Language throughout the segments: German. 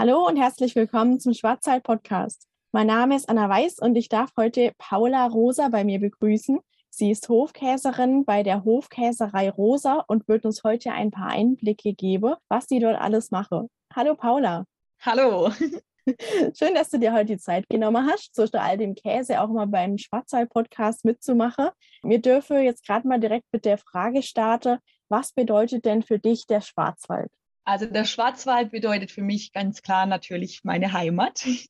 Hallo und herzlich willkommen zum Schwarzwald Podcast. Mein Name ist Anna Weiß und ich darf heute Paula Rosa bei mir begrüßen. Sie ist Hofkäserin bei der Hofkäserei Rosa und wird uns heute ein paar Einblicke geben, was sie dort alles mache. Hallo Paula. Hallo. Schön, dass du dir heute die Zeit genommen hast, zwischen all dem Käse auch mal beim Schwarzwald-Podcast mitzumachen. Wir dürfen jetzt gerade mal direkt mit der Frage starten, was bedeutet denn für dich der Schwarzwald? Also der Schwarzwald bedeutet für mich ganz klar natürlich meine Heimat.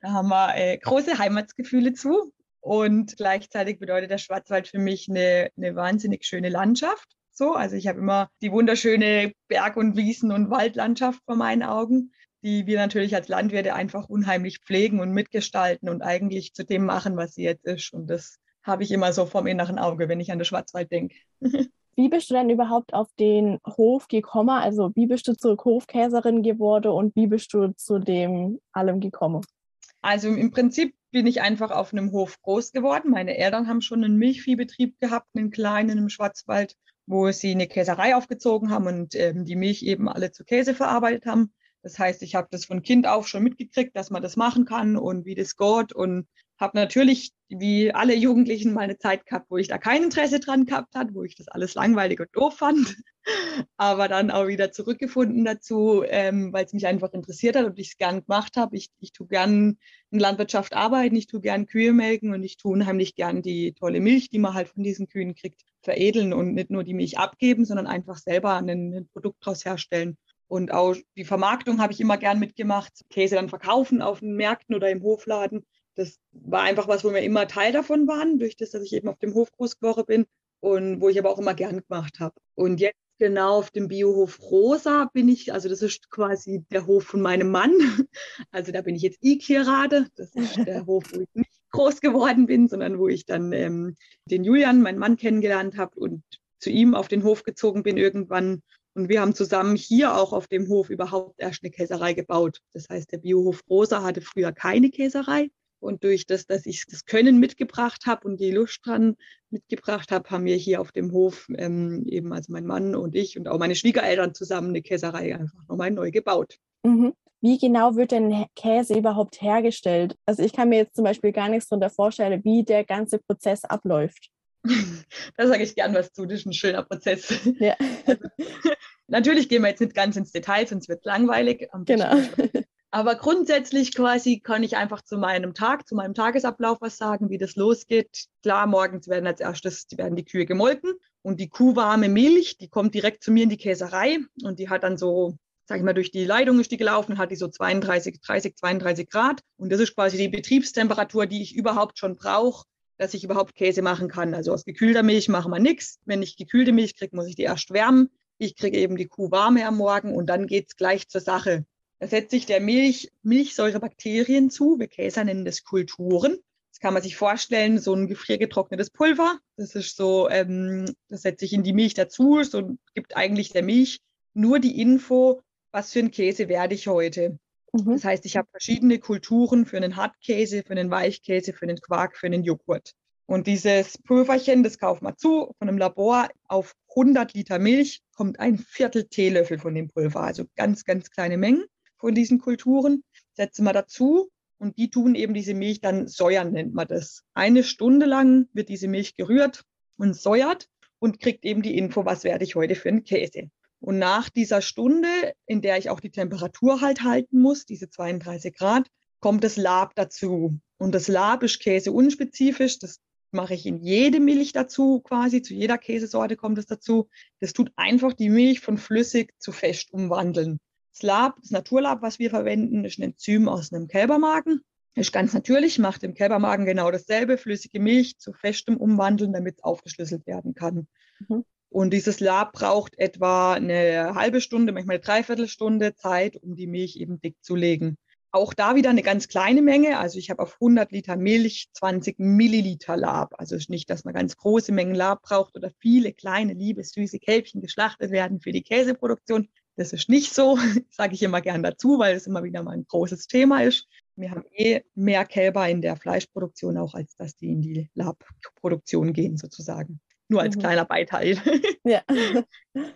Da haben wir äh, große Heimatsgefühle zu. Und gleichzeitig bedeutet der Schwarzwald für mich eine, eine wahnsinnig schöne Landschaft. So, also ich habe immer die wunderschöne Berg- und Wiesen- und Waldlandschaft vor meinen Augen, die wir natürlich als Landwirte einfach unheimlich pflegen und mitgestalten und eigentlich zu dem machen, was sie jetzt ist. Und das habe ich immer so vom inneren Auge, wenn ich an den Schwarzwald denke. Wie bist du denn überhaupt auf den Hof gekommen? Also wie bist du zur Hofkäserin geworden und wie bist du zu dem allem gekommen? Also im Prinzip bin ich einfach auf einem Hof groß geworden. Meine Eltern haben schon einen Milchviehbetrieb gehabt, einen kleinen im Schwarzwald, wo sie eine Käserei aufgezogen haben und ähm, die Milch eben alle zu Käse verarbeitet haben. Das heißt, ich habe das von Kind auf schon mitgekriegt, dass man das machen kann und wie das geht und habe natürlich wie alle Jugendlichen mal eine Zeit gehabt, wo ich da kein Interesse dran gehabt hat, wo ich das alles langweilig und doof fand, aber dann auch wieder zurückgefunden dazu, ähm, weil es mich einfach interessiert hat und ich es gern gemacht habe. Ich, ich tue gern in Landwirtschaft arbeiten, ich tue gern Kühe melken und ich tue unheimlich gern die tolle Milch, die man halt von diesen Kühen kriegt, veredeln und nicht nur die Milch abgeben, sondern einfach selber ein, ein Produkt daraus herstellen. Und auch die Vermarktung habe ich immer gern mitgemacht. Käse dann verkaufen auf den Märkten oder im Hofladen. Das war einfach was, wo wir immer Teil davon waren, durch das, dass ich eben auf dem Hof groß geworden bin und wo ich aber auch immer gern gemacht habe. Und jetzt genau auf dem Biohof Rosa bin ich, also das ist quasi der Hof von meinem Mann. Also da bin ich jetzt ich gerade. Das ist der Hof, wo ich nicht groß geworden bin, sondern wo ich dann ähm, den Julian, meinen Mann, kennengelernt habe und zu ihm auf den Hof gezogen bin irgendwann und wir haben zusammen hier auch auf dem Hof überhaupt erst eine Käserei gebaut. Das heißt, der Biohof Rosa hatte früher keine Käserei. Und durch das, dass ich das Können mitgebracht habe und die Lust dran mitgebracht habe, haben wir hier auf dem Hof ähm, eben, also mein Mann und ich und auch meine Schwiegereltern zusammen eine Käserei einfach nochmal neu gebaut. Mhm. Wie genau wird denn Käse überhaupt hergestellt? Also ich kann mir jetzt zum Beispiel gar nichts darunter vorstellen, wie der ganze Prozess abläuft. da sage ich gern was zu, das ist ein schöner Prozess. Ja. Natürlich gehen wir jetzt nicht ganz ins Detail, sonst wird es langweilig. Genau. Aber grundsätzlich quasi kann ich einfach zu meinem Tag, zu meinem Tagesablauf was sagen, wie das losgeht. Klar, morgens werden als erstes werden die Kühe gemolken und die kuhwarme Milch, die kommt direkt zu mir in die Käserei und die hat dann so, sag ich mal, durch die Leitung ist die gelaufen, hat die so 32, 30, 32 Grad und das ist quasi die Betriebstemperatur, die ich überhaupt schon brauche, dass ich überhaupt Käse machen kann. Also aus gekühlter Milch machen wir nichts. Wenn ich gekühlte Milch kriege, muss ich die erst wärmen. Ich kriege eben die Kuh warme am Morgen und dann geht es gleich zur Sache. Da setzt sich der Milch Milchsäurebakterien zu. Wir Käser nennen das Kulturen. Das kann man sich vorstellen, so ein gefriergetrocknetes Pulver. Das ist so, ähm, das setzt sich in die Milch dazu und gibt eigentlich der Milch nur die Info, was für ein Käse werde ich heute. Mhm. Das heißt, ich habe verschiedene Kulturen für einen Hartkäse, für einen Weichkäse, für einen Quark, für einen Joghurt. Und dieses Pulverchen, das kauft man zu von einem Labor. Auf 100 Liter Milch kommt ein Viertel Teelöffel von dem Pulver, also ganz, ganz kleine Mengen von diesen Kulturen. Setzen wir dazu und die tun eben diese Milch dann säuern, nennt man das. Eine Stunde lang wird diese Milch gerührt und säuert und kriegt eben die Info, was werde ich heute für einen Käse. Und nach dieser Stunde, in der ich auch die Temperatur halt halten muss, diese 32 Grad, kommt das Lab dazu. Und das Lab ist Käse unspezifisch. Das mache ich in jede Milch dazu, quasi zu jeder Käsesorte kommt es dazu. Das tut einfach die Milch von flüssig zu fest umwandeln. Das Lab, das Naturlab, was wir verwenden, ist ein Enzym aus einem Kälbermagen. Ist ganz natürlich, macht im Kälbermagen genau dasselbe, flüssige Milch zu festem umwandeln, damit es aufgeschlüsselt werden kann. Mhm. Und dieses Lab braucht etwa eine halbe Stunde, manchmal eine Dreiviertelstunde Zeit, um die Milch eben dick zu legen. Auch da wieder eine ganz kleine Menge. Also ich habe auf 100 Liter Milch 20 Milliliter Lab. Also nicht, dass man ganz große Mengen Lab braucht oder viele kleine, liebe, süße Kälbchen geschlachtet werden für die Käseproduktion. Das ist nicht so, sage ich immer gern dazu, weil es immer wieder mal ein großes Thema ist. Wir haben eh mehr Kälber in der Fleischproduktion auch, als dass die in die Labproduktion gehen sozusagen nur als mhm. kleiner Beiteil. Ja.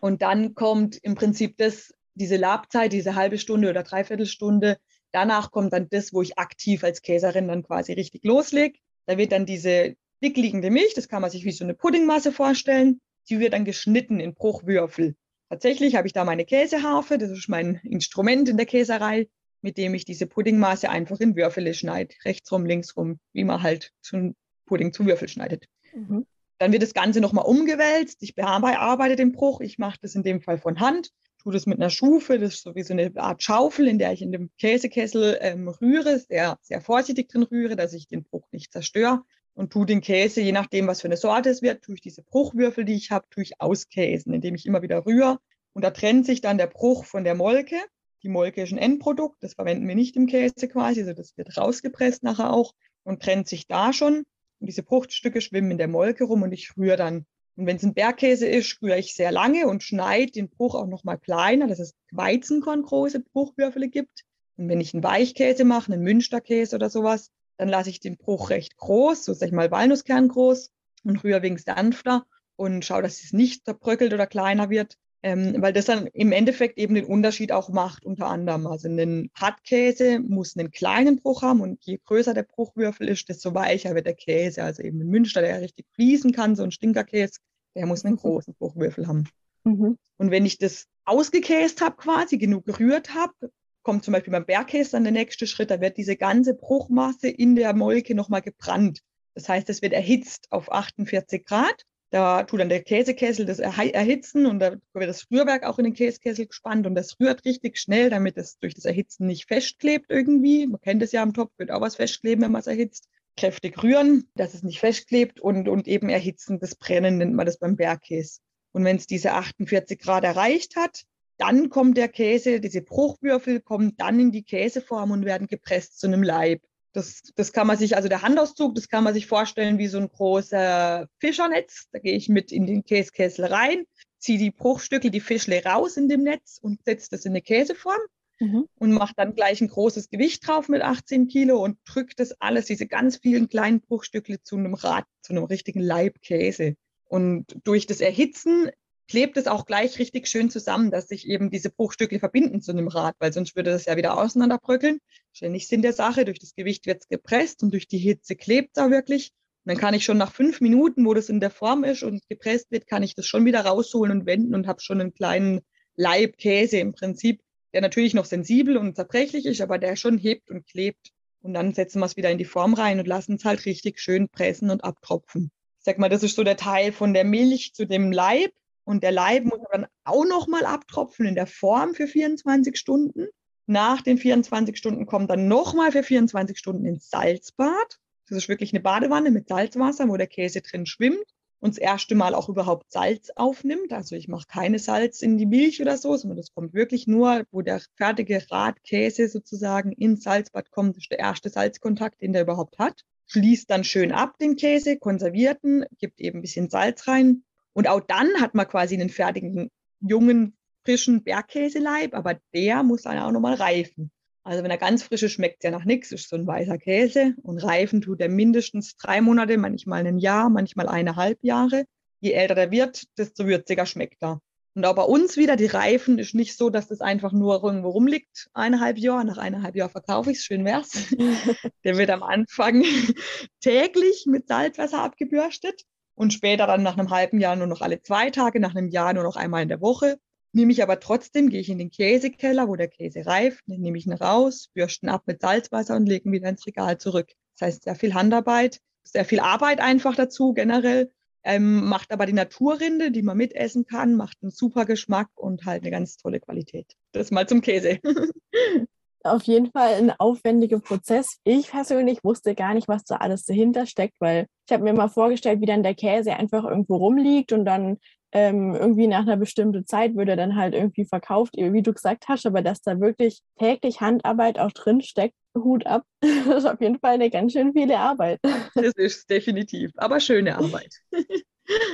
Und dann kommt im Prinzip das diese Labzeit, diese halbe Stunde oder Dreiviertelstunde, danach kommt dann das, wo ich aktiv als Käserin dann quasi richtig loslege. Da wird dann diese dickliegende Milch, das kann man sich wie so eine Puddingmasse vorstellen, die wird dann geschnitten in Bruchwürfel. Tatsächlich habe ich da meine Käseharfe, das ist mein Instrument in der Käserei, mit dem ich diese Puddingmasse einfach in Würfel schneide, rechtsrum, linksrum, wie man halt zum Pudding zu Würfel schneidet. Mhm. Dann wird das Ganze nochmal umgewälzt. Ich bearbeite den Bruch. Ich mache das in dem Fall von Hand, tue das mit einer Schufe. Das ist so wie so eine Art Schaufel, in der ich in dem Käsekessel ähm, rühre, sehr, sehr vorsichtig drin rühre, dass ich den Bruch nicht zerstöre. Und tue den Käse, je nachdem, was für eine Sorte es wird, tue ich diese Bruchwürfel, die ich habe, tue ich auskäsen, indem ich immer wieder rühre. Und da trennt sich dann der Bruch von der Molke. Die Molke ist ein Endprodukt, das verwenden wir nicht im Käse quasi, also das wird rausgepresst nachher auch und trennt sich da schon. Und diese Bruchstücke schwimmen in der Molke rum und ich rühre dann. Und wenn es ein Bergkäse ist, rühre ich sehr lange und schneide den Bruch auch nochmal kleiner, dass es Weizenkorngroße Bruchwürfel gibt. Und wenn ich einen Weichkäse mache, einen Münsterkäse oder sowas, dann lasse ich den Bruch recht groß, so sag ich mal Walnusskern groß und rühre wegen sanfter und schaue, dass es nicht zerbröckelt oder kleiner wird ähm, weil das dann im Endeffekt eben den Unterschied auch macht, unter anderem. Also ein Hartkäse muss einen kleinen Bruch haben und je größer der Bruchwürfel ist, desto weicher wird der Käse. Also eben ein Münster, der richtig fließen kann, so ein Stinkerkäse, der muss einen mhm. großen Bruchwürfel haben. Mhm. Und wenn ich das ausgekäst habe, quasi genug gerührt habe, kommt zum Beispiel beim Bergkäse dann der nächste Schritt, da wird diese ganze Bruchmasse in der Molke nochmal gebrannt. Das heißt, es wird erhitzt auf 48 Grad da tut dann der Käsekessel das erhitzen und da wird das Rührwerk auch in den Käsekessel gespannt und das rührt richtig schnell, damit es durch das Erhitzen nicht festklebt irgendwie. Man kennt es ja am Topf, wird auch was festkleben, wenn man es erhitzt. Kräftig rühren, dass es nicht festklebt und, und eben erhitzen, das Brennen nennt man das beim Bergkäse. Und wenn es diese 48 Grad erreicht hat, dann kommt der Käse, diese Bruchwürfel kommen dann in die Käseform und werden gepresst zu einem Leib. Das, das kann man sich, also der Handauszug, das kann man sich vorstellen wie so ein großer Fischernetz. Da gehe ich mit in den Käskessel rein, ziehe die Bruchstücke, die Fischle raus in dem Netz und setze das in eine Käseform mhm. und mache dann gleich ein großes Gewicht drauf mit 18 Kilo und drücke das alles, diese ganz vielen kleinen Bruchstücke zu einem Rad, zu einem richtigen Leib Käse. Und durch das Erhitzen klebt es auch gleich richtig schön zusammen, dass sich eben diese Bruchstücke verbinden zu einem Rad, weil sonst würde das ja wieder auseinanderbröckeln. Ständig Sinn der Sache, durch das Gewicht wird es gepresst und durch die Hitze klebt es da wirklich. Und dann kann ich schon nach fünf Minuten, wo das in der Form ist und gepresst wird, kann ich das schon wieder rausholen und wenden und habe schon einen kleinen Leib Käse im Prinzip, der natürlich noch sensibel und zerbrechlich ist, aber der schon hebt und klebt. Und dann setzen wir es wieder in die Form rein und lassen es halt richtig schön pressen und abtropfen. Ich sag mal, das ist so der Teil von der Milch zu dem Leib. Und der Leib muss dann auch nochmal abtropfen in der Form für 24 Stunden. Nach den 24 Stunden kommt dann nochmal für 24 Stunden ins Salzbad. Das ist wirklich eine Badewanne mit Salzwasser, wo der Käse drin schwimmt und das erste Mal auch überhaupt Salz aufnimmt. Also ich mache keine Salz in die Milch oder so, sondern das kommt wirklich nur, wo der fertige Radkäse sozusagen ins Salzbad kommt. Das ist der erste Salzkontakt, den der überhaupt hat. Schließt dann schön ab den Käse, konservierten, gibt eben ein bisschen Salz rein, und auch dann hat man quasi einen fertigen, jungen, frischen Bergkäseleib, aber der muss dann auch nochmal reifen. Also wenn er ganz frisch ist, schmeckt es ja nach nichts, ist so ein weißer Käse. Und reifen tut er mindestens drei Monate, manchmal ein Jahr, manchmal eineinhalb Jahre. Je älter der wird, desto würziger schmeckt er. Und auch bei uns wieder, die Reifen ist nicht so, dass das einfach nur irgendwo rumliegt, eineinhalb Jahre. Nach eineinhalb Jahren verkaufe ich es, schön wär's. der wird am Anfang täglich mit Salzwasser abgebürstet und später dann nach einem halben Jahr nur noch alle zwei Tage, nach einem Jahr nur noch einmal in der Woche. Nehme ich aber trotzdem, gehe ich in den Käsekeller, wo der Käse reift, nehme ich ihn raus, bürsten ab mit Salzwasser und lege ihn wieder ins Regal zurück. Das heißt, sehr viel Handarbeit, sehr viel Arbeit einfach dazu generell, ähm, macht aber die Naturrinde, die man mitessen kann, macht einen super Geschmack und halt eine ganz tolle Qualität. Das mal zum Käse. auf jeden Fall ein aufwendiger Prozess. Ich persönlich wusste gar nicht, was da alles dahinter steckt, weil ich habe mir mal vorgestellt, wie dann der Käse einfach irgendwo rumliegt und dann ähm, irgendwie nach einer bestimmten Zeit würde dann halt irgendwie verkauft, wie du gesagt hast, aber dass da wirklich täglich Handarbeit auch drin steckt, Hut ab. Das ist auf jeden Fall eine ganz schön viele Arbeit. Das ist definitiv, aber schöne Arbeit.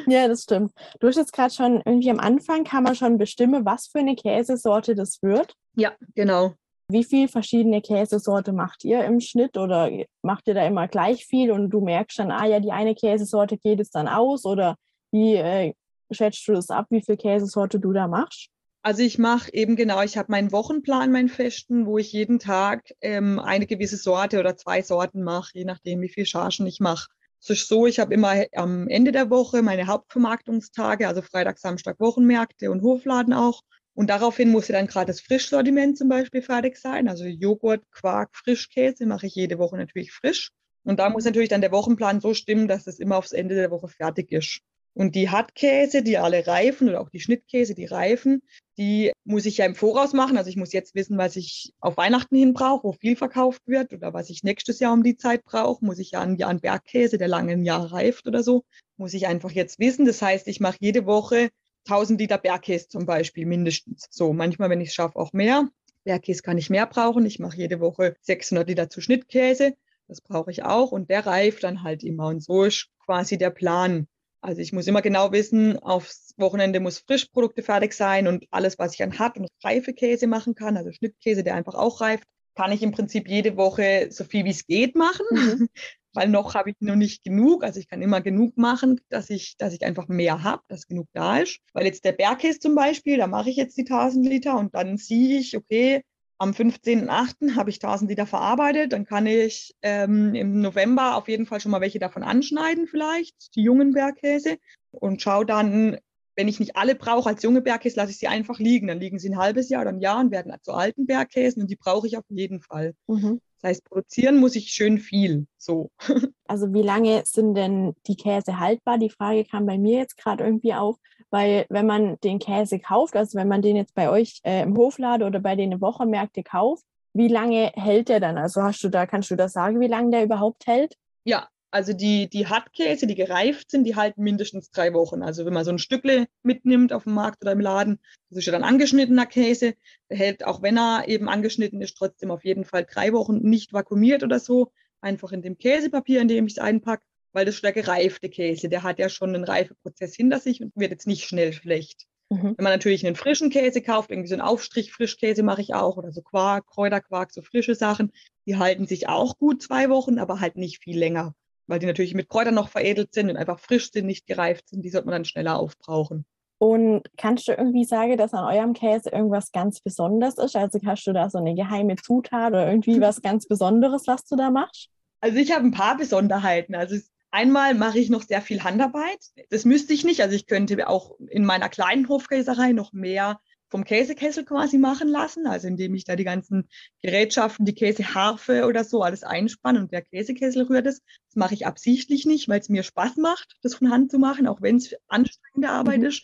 Ja, das stimmt. Du hast jetzt gerade schon irgendwie am Anfang kann man schon bestimmen, was für eine Käsesorte das wird. Ja, genau. Wie viel verschiedene Käsesorte macht ihr im Schnitt oder macht ihr da immer gleich viel und du merkst dann, ah ja, die eine Käsesorte geht es dann aus oder wie äh, schätzt du das ab, wie viel Käsesorte du da machst? Also ich mache eben genau, ich habe meinen Wochenplan, meinen festen, wo ich jeden Tag ähm, eine gewisse Sorte oder zwei Sorten mache, je nachdem, wie viel Chargen ich mache. Es ist so, ich habe immer am Ende der Woche meine Hauptvermarktungstage, also Freitag, Samstag Wochenmärkte und Hofladen auch. Und daraufhin muss dann gerade das Frischsortiment zum Beispiel fertig sein. Also Joghurt, Quark, Frischkäse mache ich jede Woche natürlich frisch. Und da muss natürlich dann der Wochenplan so stimmen, dass es immer aufs Ende der Woche fertig ist. Und die Hartkäse, die alle reifen oder auch die Schnittkäse, die reifen, die muss ich ja im Voraus machen. Also ich muss jetzt wissen, was ich auf Weihnachten hin brauche, wo viel verkauft wird oder was ich nächstes Jahr um die Zeit brauche. Muss ich ja einen, einen Bergkäse, der lange ein Jahr reift oder so, muss ich einfach jetzt wissen. Das heißt, ich mache jede Woche 1000 Liter Bergkäse zum Beispiel mindestens. So, manchmal, wenn ich es schaffe, auch mehr. Bergkäse kann ich mehr brauchen. Ich mache jede Woche 600 Liter zu Schnittkäse. Das brauche ich auch. Und der reift dann halt immer. Und so ist quasi der Plan. Also ich muss immer genau wissen, aufs Wochenende muss Frischprodukte fertig sein und alles, was ich an Hart- und Reifekäse machen kann, also Schnittkäse, der einfach auch reift, kann ich im Prinzip jede Woche so viel wie es geht machen, mhm. weil noch habe ich noch nicht genug. Also ich kann immer genug machen, dass ich, dass ich einfach mehr habe, dass genug da ist. Weil jetzt der Bergkäse zum Beispiel, da mache ich jetzt die 1000 Liter und dann sehe ich, okay, am 15.8. habe ich 1000 Liter verarbeitet. Dann kann ich ähm, im November auf jeden Fall schon mal welche davon anschneiden, vielleicht, die jungen Bergkäse. Und schaue dann, wenn ich nicht alle brauche als junge Bergkäse, lasse ich sie einfach liegen. Dann liegen sie ein halbes Jahr oder ein Jahr und werden zu alten Bergkäsen und die brauche ich auf jeden Fall. Mhm. Das heißt, produzieren muss ich schön viel. So. Also wie lange sind denn die Käse haltbar? Die Frage kam bei mir jetzt gerade irgendwie auf, weil wenn man den Käse kauft, also wenn man den jetzt bei euch äh, im Hofladen oder bei den Wochenmärkte kauft, wie lange hält der dann? Also hast du da, kannst du das sagen, wie lange der überhaupt hält? Ja, also die, die Hartkäse, die gereift sind, die halten mindestens drei Wochen. Also wenn man so ein Stückle mitnimmt auf dem Markt oder im Laden, das ist ja dann angeschnittener Käse, der hält, auch wenn er eben angeschnitten ist, trotzdem auf jeden Fall drei Wochen nicht vakuumiert oder so. Einfach in dem Käsepapier, in dem ich es einpacke weil das ist der gereifte Käse, der hat ja schon einen Reifeprozess hinter sich und wird jetzt nicht schnell schlecht. Mhm. Wenn man natürlich einen frischen Käse kauft, irgendwie so einen Aufstrich Frischkäse mache ich auch oder so Quark, Kräuterquark, so frische Sachen, die halten sich auch gut zwei Wochen, aber halt nicht viel länger, weil die natürlich mit Kräutern noch veredelt sind und einfach frisch sind, nicht gereift sind, die sollte man dann schneller aufbrauchen. Und kannst du irgendwie sagen, dass an eurem Käse irgendwas ganz Besonderes ist? Also hast du da so eine geheime Zutat oder irgendwie was ganz Besonderes, was du da machst? Also ich habe ein paar Besonderheiten. Also Einmal mache ich noch sehr viel Handarbeit. Das müsste ich nicht. Also ich könnte auch in meiner kleinen Hofkäserei noch mehr vom Käsekessel quasi machen lassen, also indem ich da die ganzen Gerätschaften, die Käseharfe oder so alles einspanne und der Käsekessel rührt es. Das mache ich absichtlich nicht, weil es mir Spaß macht, das von Hand zu machen, auch wenn es anstrengende Arbeit mhm. ist.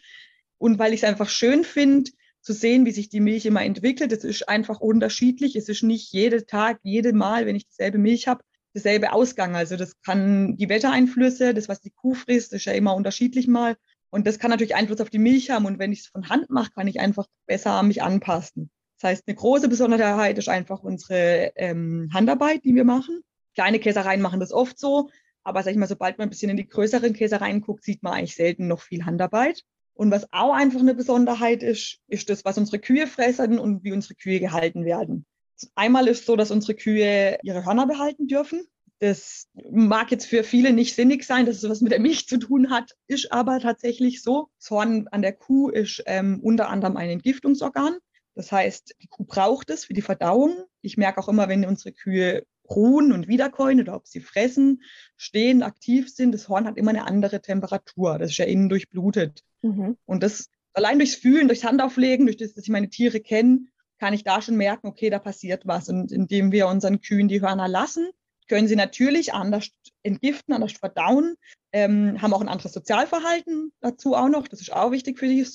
Und weil ich es einfach schön finde, zu sehen, wie sich die Milch immer entwickelt. Es ist einfach unterschiedlich. Es ist nicht jeden Tag, jedes Mal, wenn ich dieselbe Milch habe, derselbe Ausgang. Also das kann die Wettereinflüsse, das, was die Kuh frisst, ist ja immer unterschiedlich mal. Und das kann natürlich Einfluss auf die Milch haben. Und wenn ich es von Hand mache, kann ich einfach besser mich anpassen. Das heißt, eine große Besonderheit ist einfach unsere ähm, Handarbeit, die wir machen. Kleine Käsereien machen das oft so. Aber sag ich mal, sobald man ein bisschen in die größeren Käsereien guckt, sieht man eigentlich selten noch viel Handarbeit. Und was auch einfach eine Besonderheit ist, ist das, was unsere Kühe fressen und wie unsere Kühe gehalten werden. Einmal ist so, dass unsere Kühe ihre Hörner behalten dürfen. Das mag jetzt für viele nicht sinnig sein, dass es was mit der Milch zu tun hat, ist aber tatsächlich so. Das Horn an der Kuh ist ähm, unter anderem ein Entgiftungsorgan. Das heißt, die Kuh braucht es für die Verdauung. Ich merke auch immer, wenn unsere Kühe ruhen und wiederkäuen oder ob sie fressen, stehen, aktiv sind, das Horn hat immer eine andere Temperatur. Das ist ja innen durchblutet. Mhm. Und das allein durchs Fühlen, durchs Handauflegen, durch das, dass ich meine Tiere kenne, kann ich da schon merken, okay, da passiert was. Und indem wir unseren Kühen die Hörner lassen, können sie natürlich anders entgiften, anders verdauen, ähm, haben auch ein anderes Sozialverhalten dazu auch noch. Das ist auch wichtig für die,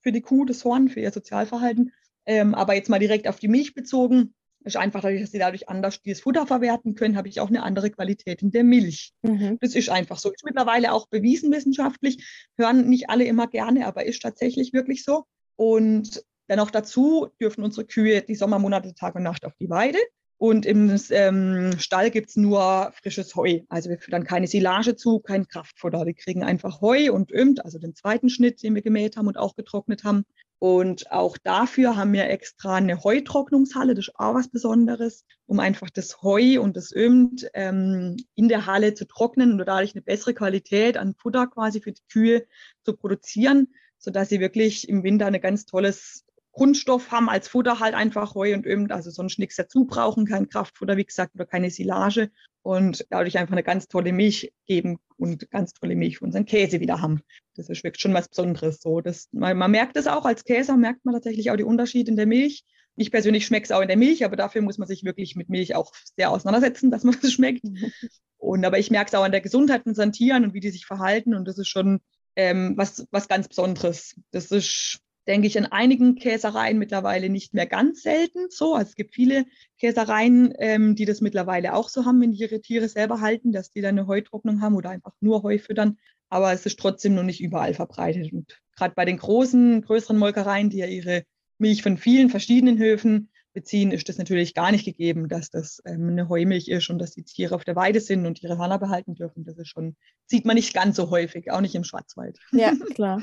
für die Kuh, das Horn, für ihr Sozialverhalten. Ähm, aber jetzt mal direkt auf die Milch bezogen, ist einfach dadurch, dass sie dadurch anders dieses Futter verwerten können, habe ich auch eine andere Qualität in der Milch. Mhm. Das ist einfach so. Ist mittlerweile auch bewiesen wissenschaftlich. Hören nicht alle immer gerne, aber ist tatsächlich wirklich so. Und dann noch dazu dürfen unsere Kühe die Sommermonate Tag und Nacht auf die Weide. Und im ähm, Stall gibt es nur frisches Heu. Also wir füttern keine Silage zu, kein Kraftfutter. Die kriegen einfach Heu und Ömt, also den zweiten Schnitt, den wir gemäht haben und auch getrocknet haben. Und auch dafür haben wir extra eine Heutrocknungshalle. Das ist auch was Besonderes, um einfach das Heu und das Ömt ähm, in der Halle zu trocknen und dadurch eine bessere Qualität an Futter quasi für die Kühe zu produzieren, sodass sie wirklich im Winter ein ganz tolles Grundstoff haben als Futter halt einfach Heu und Öl, also sonst nichts dazu brauchen, kein Kraftfutter, wie gesagt, oder keine Silage und dadurch einfach eine ganz tolle Milch geben und ganz tolle Milch für unseren Käse wieder haben. Das ist wirklich schon was Besonderes. So, das, man, man merkt es auch als Käser, merkt man tatsächlich auch die Unterschiede in der Milch. Ich persönlich schmecke es auch in der Milch, aber dafür muss man sich wirklich mit Milch auch sehr auseinandersetzen, dass man es schmeckt. Und aber ich merke es auch an der Gesundheit von unseren Tieren und wie die sich verhalten. Und das ist schon ähm, was, was ganz Besonderes. Das ist denke ich, in einigen Käsereien mittlerweile nicht mehr ganz selten so. Also es gibt viele Käsereien, ähm, die das mittlerweile auch so haben, wenn die ihre Tiere selber halten, dass die dann eine Heutrocknung haben oder einfach nur Heu füttern. Aber es ist trotzdem noch nicht überall verbreitet. Und gerade bei den großen, größeren Molkereien, die ja ihre Milch von vielen verschiedenen Höfen beziehen, ist das natürlich gar nicht gegeben, dass das ähm, eine Heumilch ist und dass die Tiere auf der Weide sind und ihre Hörner behalten dürfen. Das ist schon, sieht man nicht ganz so häufig, auch nicht im Schwarzwald. Ja, klar.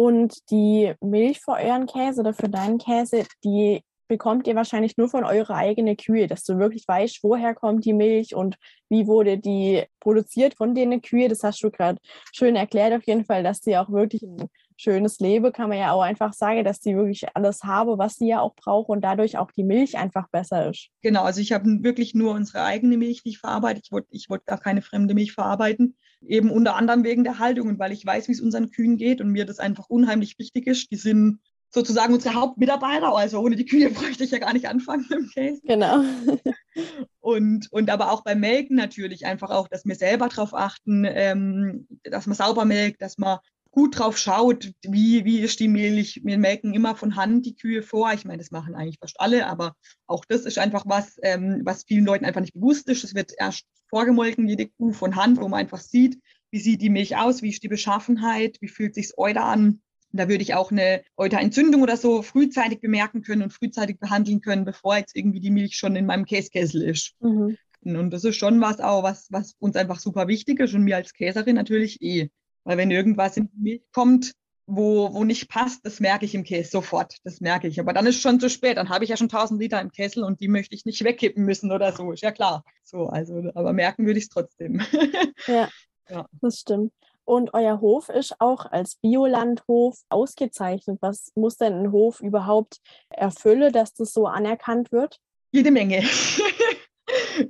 Und die Milch für euren Käse oder für deinen Käse, die bekommt ihr wahrscheinlich nur von eurer eigenen Kühe, dass du wirklich weißt, woher kommt die Milch und wie wurde die produziert von den Kühe. Das hast du gerade schön erklärt auf jeden Fall, dass die auch wirklich ein schönes Leben, kann man ja auch einfach sagen, dass die wirklich alles habe, was sie ja auch braucht und dadurch auch die Milch einfach besser ist. Genau, also ich habe wirklich nur unsere eigene Milch, die ich verarbeite. Ich wollte ich wollt gar keine fremde Milch verarbeiten. Eben unter anderem wegen der Haltung und weil ich weiß, wie es unseren Kühen geht und mir das einfach unheimlich wichtig ist. Die sind sozusagen unsere Hauptmitarbeiter. Also ohne die Kühe bräuchte ich ja gar nicht anfangen im Case. Genau. und, und aber auch beim Melken natürlich einfach auch, dass wir selber darauf achten, ähm, dass man sauber melkt, dass man gut drauf schaut, wie, wie ist die Milch. Wir melken immer von Hand die Kühe vor. Ich meine, das machen eigentlich fast alle, aber auch das ist einfach was, ähm, was vielen Leuten einfach nicht bewusst ist. Es wird erst vorgemolken, jede Kuh von Hand, wo man einfach sieht, wie sieht die Milch aus, wie ist die Beschaffenheit, wie fühlt sich das Euter an. Da würde ich auch eine Euterentzündung oder so frühzeitig bemerken können und frühzeitig behandeln können, bevor jetzt irgendwie die Milch schon in meinem Käskessel ist. Mhm. Und das ist schon was auch, was, was uns einfach super wichtig ist und mir als Käserin natürlich eh. Weil wenn irgendwas in die Milch kommt, wo, wo nicht passt, das merke ich im Käse sofort. Das merke ich. Aber dann ist es schon zu spät. Dann habe ich ja schon 1000 Liter im Kessel und die möchte ich nicht wegkippen müssen oder so. Ist ja klar. So, also, aber merken würde ich es trotzdem. Ja, ja, das stimmt. Und euer Hof ist auch als Biolandhof ausgezeichnet. Was muss denn ein Hof überhaupt erfüllen, dass das so anerkannt wird? Jede Menge.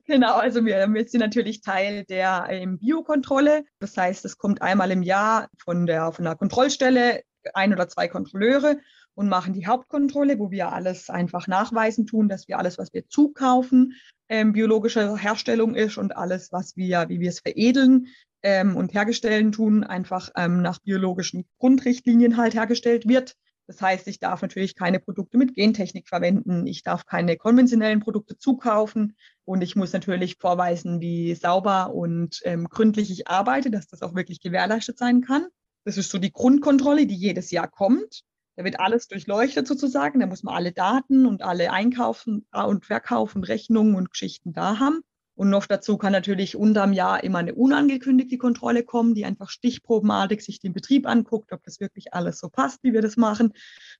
genau, also wir, wir sind natürlich Teil der ähm, Biokontrolle. Das heißt, es kommt einmal im Jahr von der, von der Kontrollstelle ein oder zwei Kontrolleure und machen die Hauptkontrolle, wo wir alles einfach nachweisen tun, dass wir alles, was wir zukaufen, ähm, biologische Herstellung ist und alles, was wir, wie wir es veredeln ähm, und herstellen tun, einfach ähm, nach biologischen Grundrichtlinien halt hergestellt wird. Das heißt, ich darf natürlich keine Produkte mit Gentechnik verwenden. Ich darf keine konventionellen Produkte zukaufen. Und ich muss natürlich vorweisen, wie sauber und ähm, gründlich ich arbeite, dass das auch wirklich gewährleistet sein kann. Das ist so die Grundkontrolle, die jedes Jahr kommt. Da wird alles durchleuchtet sozusagen. Da muss man alle Daten und alle Einkaufen und Verkaufen, Rechnungen und Geschichten da haben. Und noch dazu kann natürlich unterm Jahr immer eine unangekündigte Kontrolle kommen, die einfach stichprobenartig sich den Betrieb anguckt, ob das wirklich alles so passt, wie wir das machen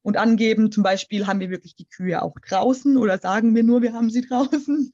und angeben. Zum Beispiel haben wir wirklich die Kühe auch draußen oder sagen wir nur, wir haben sie draußen.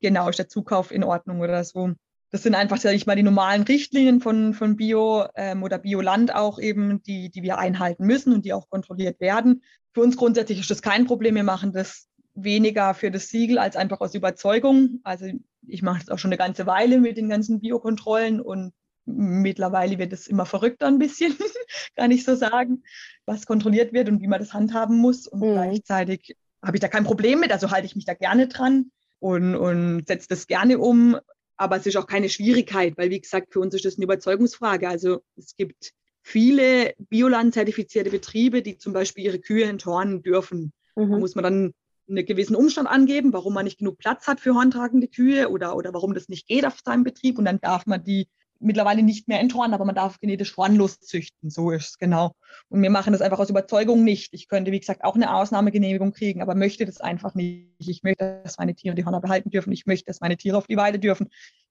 Genau, ist der Zukauf in Ordnung oder so. Das sind einfach, sage ich mal, die normalen Richtlinien von, von Bio ähm, oder Bioland auch eben, die, die wir einhalten müssen und die auch kontrolliert werden. Für uns grundsätzlich ist das kein Problem. Wir machen das weniger für das Siegel als einfach aus Überzeugung. Also ich mache das auch schon eine ganze Weile mit den ganzen Biokontrollen und mittlerweile wird es immer verrückter ein bisschen, kann ich so sagen, was kontrolliert wird und wie man das handhaben muss. Und mhm. gleichzeitig habe ich da kein Problem mit, also halte ich mich da gerne dran und, und setze das gerne um. Aber es ist auch keine Schwierigkeit, weil wie gesagt, für uns ist das eine Überzeugungsfrage. Also es gibt viele Bioland-zertifizierte Betriebe, die zum Beispiel ihre Kühe enthornen dürfen. Mhm. Da muss man dann einen gewissen Umstand angeben, warum man nicht genug Platz hat für horntragende Kühe oder, oder warum das nicht geht auf seinem Betrieb. Und dann darf man die mittlerweile nicht mehr enthornen, aber man darf genetisch hornlos züchten. So ist es genau. Und wir machen das einfach aus Überzeugung nicht. Ich könnte, wie gesagt, auch eine Ausnahmegenehmigung kriegen, aber möchte das einfach nicht. Ich möchte, dass meine Tiere die Hörner behalten dürfen. Ich möchte, dass meine Tiere auf die Weide dürfen.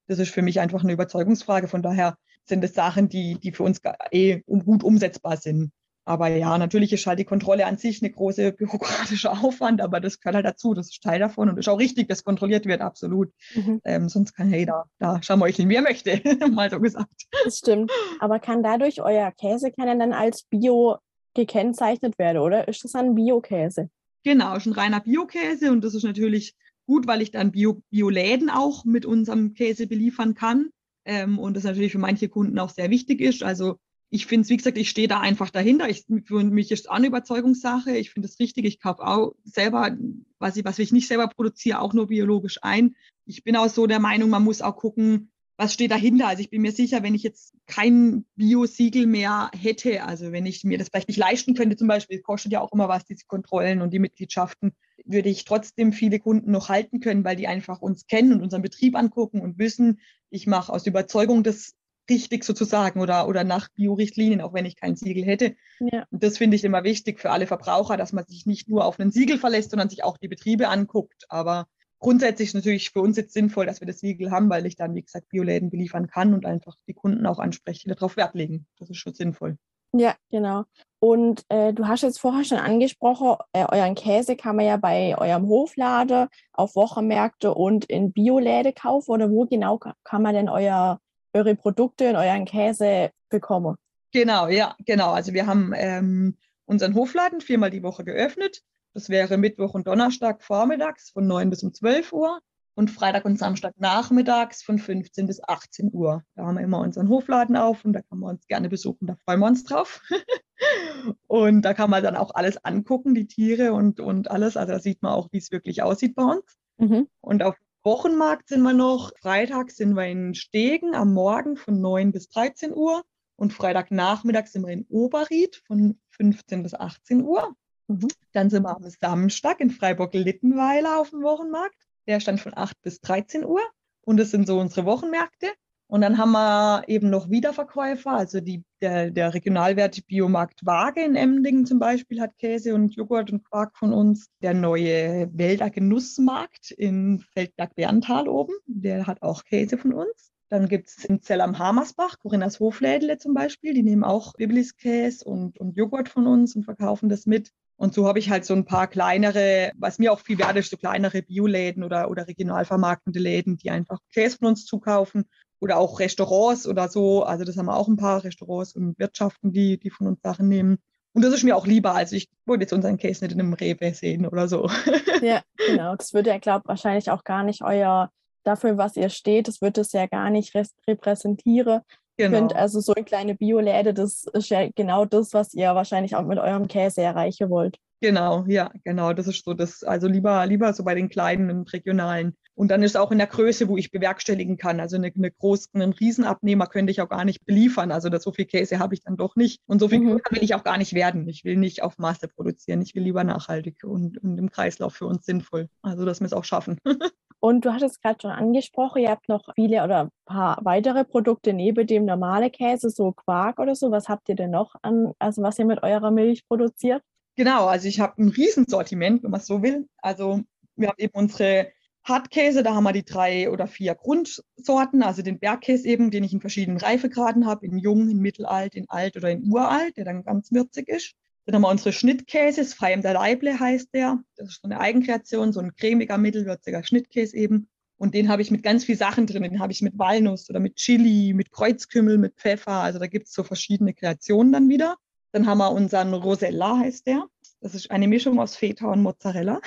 Das ist für mich einfach eine Überzeugungsfrage. Von daher sind es Sachen, die, die für uns eh gut umsetzbar sind. Aber ja, natürlich ist halt die Kontrolle an sich eine große bürokratische Aufwand, aber das gehört halt dazu, das ist Teil davon und ist auch richtig, dass kontrolliert wird, absolut. Mhm. Ähm, sonst kann jeder da schameucheln, wie er möchte, mal so gesagt. Das stimmt. Aber kann dadurch euer Käse kann dann als Bio gekennzeichnet werde, oder? Ist das ein Biokäse? Genau, ist ein reiner Biokäse und das ist natürlich gut, weil ich dann Bio Bioläden auch mit unserem Käse beliefern kann. Ähm, und das natürlich für manche Kunden auch sehr wichtig ist. Also ich finde es, wie gesagt, ich stehe da einfach dahinter. Ich, für mich ist es eine Überzeugungssache. Ich finde es richtig. Ich kaufe auch selber, was ich, was ich nicht selber produziere, auch nur biologisch ein. Ich bin auch so der Meinung, man muss auch gucken, was steht dahinter. Also ich bin mir sicher, wenn ich jetzt kein Bio-Siegel mehr hätte, also wenn ich mir das vielleicht nicht leisten könnte, zum Beispiel, kostet ja auch immer was, diese Kontrollen und die Mitgliedschaften, würde ich trotzdem viele Kunden noch halten können, weil die einfach uns kennen und unseren Betrieb angucken und wissen, ich mache aus Überzeugung das richtig sozusagen oder, oder nach Bio-Richtlinien, auch wenn ich kein Siegel hätte. Ja. Und das finde ich immer wichtig für alle Verbraucher, dass man sich nicht nur auf einen Siegel verlässt, sondern sich auch die Betriebe anguckt. Aber grundsätzlich ist natürlich für uns jetzt sinnvoll, dass wir das Siegel haben, weil ich dann, wie gesagt, Bioläden beliefern kann und einfach die Kunden auch anspreche, die darauf Wert legen. Das ist schon sinnvoll. Ja, genau. Und äh, du hast jetzt vorher schon angesprochen, äh, euren Käse kann man ja bei eurem Hofladen auf Wochenmärkte und in Bioläden kaufen. Oder wo genau kann man denn euer eure Produkte und euren Käse bekomme. Genau, ja, genau. Also wir haben ähm, unseren Hofladen viermal die Woche geöffnet. Das wäre Mittwoch und Donnerstag vormittags von 9 bis um 12 Uhr und Freitag und Samstag nachmittags von 15 bis 18 Uhr. Da haben wir immer unseren Hofladen auf und da kann man uns gerne besuchen, da freuen wir uns drauf. und da kann man dann auch alles angucken, die Tiere und, und alles. Also da sieht man auch, wie es wirklich aussieht bei uns. Mhm. Und auf Wochenmarkt sind wir noch. Freitag sind wir in Stegen am Morgen von 9 bis 13 Uhr. Und Freitagnachmittag sind wir in Oberried von 15 bis 18 Uhr. Mhm. Dann sind wir am Samstag in Freiburg-Littenweiler auf dem Wochenmarkt. Der stand von 8 bis 13 Uhr. Und das sind so unsere Wochenmärkte. Und dann haben wir eben noch Wiederverkäufer, also die, der, der Regionalwert Biomarkt Waage in Emdingen zum Beispiel hat Käse und Joghurt und Quark von uns. Der neue Wälder Genussmarkt in Feldberg-Berntal oben, der hat auch Käse von uns. Dann gibt es in Zell am Hamersbach, Corinnas Hoflädle zum Beispiel, die nehmen auch Biblis-Käse und, und Joghurt von uns und verkaufen das mit. Und so habe ich halt so ein paar kleinere, was mir auch viel wert ist, so kleinere Bioläden oder, oder regional vermarktende Läden, die einfach Käse von uns zukaufen oder auch Restaurants oder so. Also das haben wir auch ein paar Restaurants und Wirtschaften, die, die von uns Sachen nehmen. Und das ist mir auch lieber. Also ich wollte jetzt unseren Case nicht in einem Rewe sehen oder so. Ja, genau. Das würde ja, glaube wahrscheinlich auch gar nicht euer, dafür, was ihr steht, das wird es ja gar nicht repräsentieren. Genau. Könnt also so eine kleine Bioläde, das ist ja genau das, was ihr wahrscheinlich auch mit eurem Käse erreichen wollt. Genau, ja, genau. Das ist so das, also lieber, lieber so bei den kleinen und regionalen. Und dann ist auch in der Größe, wo ich bewerkstelligen kann. Also eine, eine großen, einen Riesenabnehmer könnte ich auch gar nicht beliefern. Also das, so viel Käse habe ich dann doch nicht. Und so viel mhm. will ich auch gar nicht werden. Ich will nicht auf Masse produzieren. Ich will lieber nachhaltig und, und im Kreislauf für uns sinnvoll. Also dass wir es auch schaffen. Und du hattest gerade schon angesprochen, ihr habt noch viele oder ein paar weitere Produkte neben dem normalen Käse, so Quark oder so. Was habt ihr denn noch an, also was ihr mit eurer Milch produziert? Genau, also ich habe ein Riesensortiment, wenn man es so will. Also wir haben eben unsere Hartkäse, da haben wir die drei oder vier Grundsorten, also den Bergkäse eben, den ich in verschiedenen Reifegraden habe, in jung, in mittelalt, in alt oder in uralt, der dann ganz würzig ist. Dann haben wir unsere Schnittkäse, frei im der Leible heißt der. Das ist so eine Eigenkreation, so ein cremiger, mittelwürziger Schnittkäse eben. Und den habe ich mit ganz viel Sachen drin. Den habe ich mit Walnuss oder mit Chili, mit Kreuzkümmel, mit Pfeffer. Also da gibt es so verschiedene Kreationen dann wieder. Dann haben wir unseren Rosella, heißt der. Das ist eine Mischung aus Feta und Mozzarella.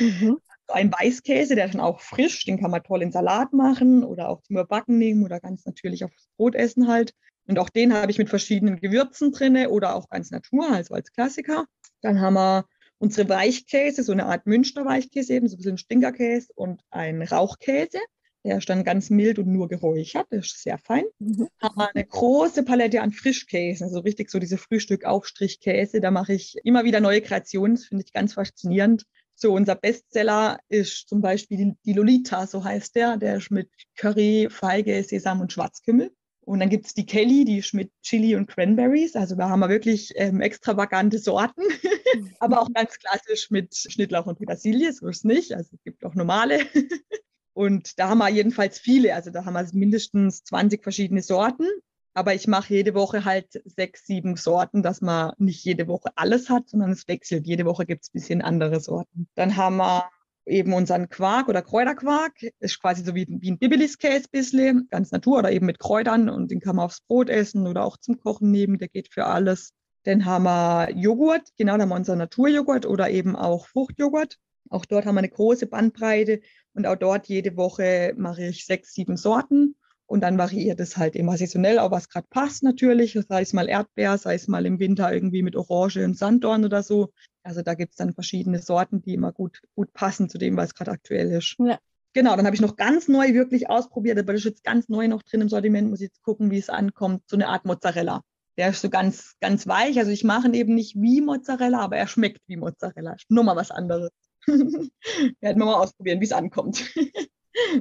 Mhm. Ein Weißkäse, der ist dann auch frisch, den kann man toll in Salat machen oder auch zum Überbacken nehmen oder ganz natürlich aufs Brot essen halt. Und auch den habe ich mit verschiedenen Gewürzen drin oder auch ganz Natur, also als Klassiker. Dann haben wir unsere Weichkäse, so eine Art Münchner Weichkäse, eben so ein bisschen Stinkerkäse und ein Rauchkäse. Der ist dann ganz mild und nur geräuchert. Das ist sehr fein. Mhm. Haben wir eine große Palette an Frischkäse, also richtig so diese Frühstück-Aufstrichkäse. Da mache ich immer wieder neue Kreationen. Das finde ich ganz faszinierend. So, unser Bestseller ist zum Beispiel die Lolita, so heißt der. Der ist mit Curry, Feige, Sesam und Schwarzkümmel. Und dann gibt es die Kelly, die ist mit Chili und Cranberries. Also da haben wir wirklich ähm, extravagante Sorten, aber auch ganz klassisch mit Schnittlauch und Petersilie, so ist es nicht. Also es gibt auch normale. und da haben wir jedenfalls viele. Also da haben wir mindestens 20 verschiedene Sorten. Aber ich mache jede Woche halt sechs, sieben Sorten, dass man nicht jede Woche alles hat, sondern es wechselt. Jede Woche gibt es ein bisschen andere Sorten. Dann haben wir eben unseren Quark oder Kräuterquark. Ist quasi so wie, wie ein Bibelis-Käse bisschen, ganz Natur oder eben mit Kräutern und den kann man aufs Brot essen oder auch zum Kochen nehmen. Der geht für alles. Dann haben wir Joghurt, genau, dann haben wir unser Naturjoghurt oder eben auch Fruchtjoghurt. Auch dort haben wir eine große Bandbreite und auch dort jede Woche mache ich sechs, sieben Sorten. Und dann variiert es halt immer saisonell, auch was gerade passt natürlich. Sei es mal Erdbeer, sei es mal im Winter irgendwie mit Orange und Sanddorn oder so. Also da gibt es dann verschiedene Sorten, die immer gut, gut passen zu dem, was gerade aktuell ist. Ja. Genau, dann habe ich noch ganz neu wirklich ausprobiert, aber das ist jetzt ganz neu noch drin im Sortiment, muss ich jetzt gucken, wie es ankommt. So eine Art Mozzarella. Der ist so ganz, ganz weich. Also ich mache ihn eben nicht wie Mozzarella, aber er schmeckt wie Mozzarella. Nur mal was anderes. Werden wir mal ausprobieren, wie es ankommt.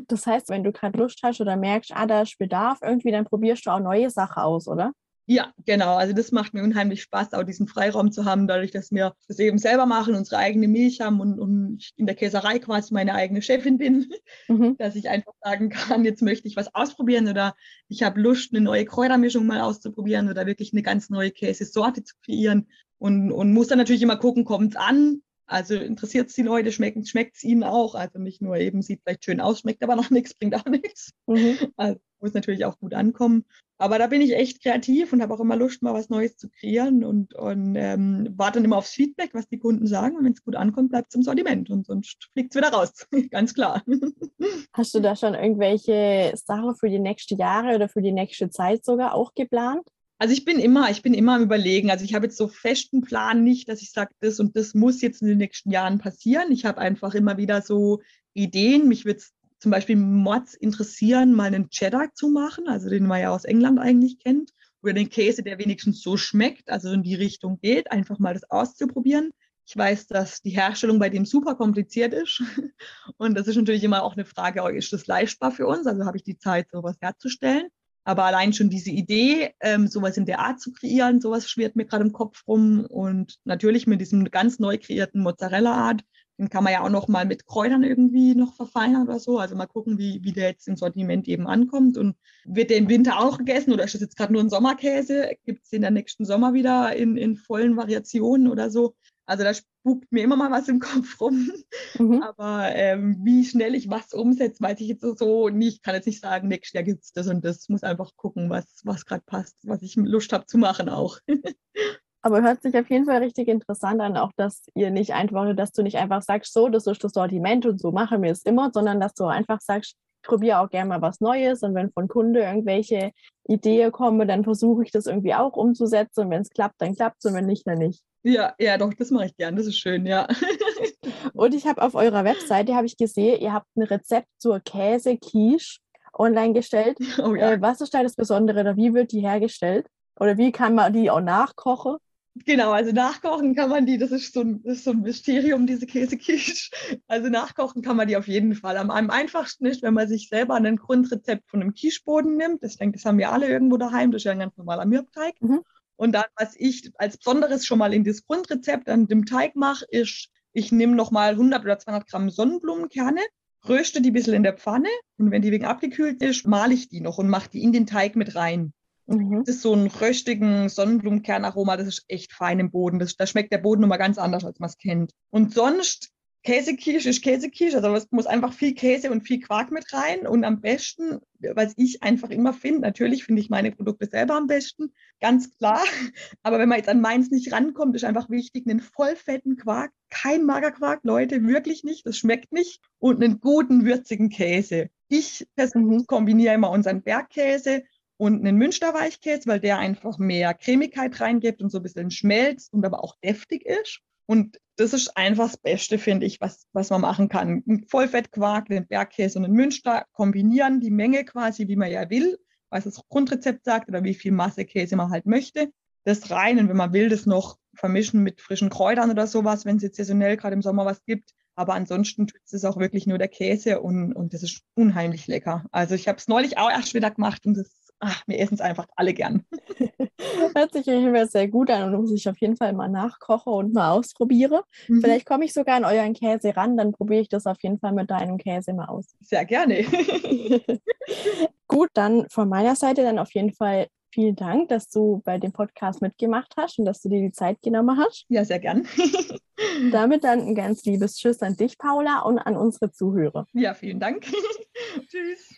Das heißt, wenn du gerade Lust hast oder merkst, ah, da ist Bedarf irgendwie, dann probierst du auch neue Sachen aus, oder? Ja, genau. Also das macht mir unheimlich Spaß, auch diesen Freiraum zu haben, dadurch, dass wir das eben selber machen, unsere eigene Milch haben und, und in der Käserei quasi meine eigene Chefin bin, mhm. dass ich einfach sagen kann, jetzt möchte ich was ausprobieren oder ich habe Lust, eine neue Kräutermischung mal auszuprobieren oder wirklich eine ganz neue Käsesorte zu kreieren und, und muss dann natürlich immer gucken, kommt es an, also interessiert es die Leute, schmeckt es ihnen auch. Also nicht nur eben sieht vielleicht schön aus, schmeckt aber noch nichts, bringt auch nichts. Mhm. Also muss natürlich auch gut ankommen. Aber da bin ich echt kreativ und habe auch immer Lust, mal was Neues zu kreieren und, und ähm, warte dann immer aufs Feedback, was die Kunden sagen. Und wenn es gut ankommt, bleibt es im Sortiment und sonst fliegt es wieder raus. Ganz klar. Hast du da schon irgendwelche Sachen für die nächsten Jahre oder für die nächste Zeit sogar auch geplant? Also ich bin immer, ich bin immer am überlegen. Also ich habe jetzt so festen Plan nicht, dass ich sage, das und das muss jetzt in den nächsten Jahren passieren. Ich habe einfach immer wieder so Ideen. Mich würde zum Beispiel Mods interessieren, mal einen Cheddar zu machen, also den man ja aus England eigentlich kennt. Oder den Käse, der wenigstens so schmeckt, also in die Richtung geht, einfach mal das auszuprobieren. Ich weiß, dass die Herstellung bei dem super kompliziert ist. Und das ist natürlich immer auch eine Frage, ist das leistbar für uns? Also habe ich die Zeit, sowas herzustellen. Aber allein schon diese Idee, ähm, sowas in der Art zu kreieren, sowas schwirrt mir gerade im Kopf rum. Und natürlich mit diesem ganz neu kreierten Mozzarella-Art, den kann man ja auch noch mal mit Kräutern irgendwie noch verfeinern oder so. Also mal gucken, wie, wie der jetzt im Sortiment eben ankommt. Und wird der im Winter auch gegessen oder ist das jetzt gerade nur ein Sommerkäse? Gibt es den dann nächsten Sommer wieder in, in vollen Variationen oder so? Also da spukt mir immer mal was im Kopf rum. Mhm. Aber ähm, wie schnell ich was umsetze, weiß ich jetzt so nicht. Ich kann jetzt nicht sagen, nächstes Jahr gibt es das und das. Muss einfach gucken, was, was gerade passt, was ich Lust habe zu machen auch. Aber hört sich auf jeden Fall richtig interessant an, auch dass ihr nicht einfach, dass du nicht einfach sagst, so, das ist das Sortiment und so machen wir es immer, sondern dass du einfach sagst, ich probiere auch gerne mal was Neues und wenn von Kunde irgendwelche Ideen kommen, dann versuche ich das irgendwie auch umzusetzen und wenn es klappt, dann klappt es und wenn nicht, dann nicht. Ja, ja, doch, das mache ich gern. Das ist schön, ja. Und ich habe auf eurer Webseite habe ich gesehen, ihr habt ein Rezept zur Käse-Quiche online gestellt. Oh, ja. äh, was ist da das Besondere oder wie wird die hergestellt? Oder wie kann man die auch nachkochen? Genau, also nachkochen kann man die, das ist so ein, ist so ein Mysterium, diese Käsequiche. Also nachkochen kann man die auf jeden Fall. Am, am einfachsten ist, wenn man sich selber ein Grundrezept von einem Quicheboden nimmt. Ich denke, das haben wir alle irgendwo daheim. Das ist ja ein ganz normaler Mürbteig. Mhm. Und dann, was ich als Besonderes schon mal in das Grundrezept an dem Teig mache, ist, ich nehme nochmal 100 oder 200 Gramm Sonnenblumenkerne, röste die ein bisschen in der Pfanne und wenn die wegen abgekühlt ist, male ich die noch und mache die in den Teig mit rein. Mhm. Das ist so ein röstigen Sonnenblumenkernaroma, das ist echt fein im Boden. Das, da schmeckt der Boden immer ganz anders, als man es kennt. Und sonst Käsequiche ist Käsequiche, also es muss einfach viel Käse und viel Quark mit rein und am besten, was ich einfach immer finde, natürlich finde ich meine Produkte selber am besten, ganz klar, aber wenn man jetzt an meins nicht rankommt, ist einfach wichtig, einen vollfetten Quark, kein Magerquark, Leute, wirklich nicht, das schmeckt nicht und einen guten, würzigen Käse. Ich persönlich mhm. kombiniere immer unseren Bergkäse und einen Münsterweichkäse, weil der einfach mehr Cremigkeit reingibt und so ein bisschen schmelzt und aber auch deftig ist. Und das ist einfach das Beste, finde ich, was, was man machen kann. Ein Vollfettquark, den Bergkäse und den Münster kombinieren, die Menge quasi, wie man ja will, was das Grundrezept sagt oder wie viel Masse Käse man halt möchte. Das rein und wenn man will, das noch vermischen mit frischen Kräutern oder sowas, wenn es jetzt saisonell gerade im Sommer was gibt. Aber ansonsten tut es auch wirklich nur der Käse und, und das ist unheimlich lecker. Also ich habe es neulich auch erst wieder gemacht und das ach, wir essen es einfach alle gern. Hört sich jedenfalls sehr gut an und muss ich auf jeden Fall mal nachkochen und mal ausprobiere. Mhm. Vielleicht komme ich sogar an euren Käse ran, dann probiere ich das auf jeden Fall mit deinem Käse mal aus. Sehr gerne. gut, dann von meiner Seite dann auf jeden Fall vielen Dank, dass du bei dem Podcast mitgemacht hast und dass du dir die Zeit genommen hast. Ja, sehr gern. Damit dann ein ganz liebes Tschüss an dich, Paula, und an unsere Zuhörer. Ja, vielen Dank. Tschüss.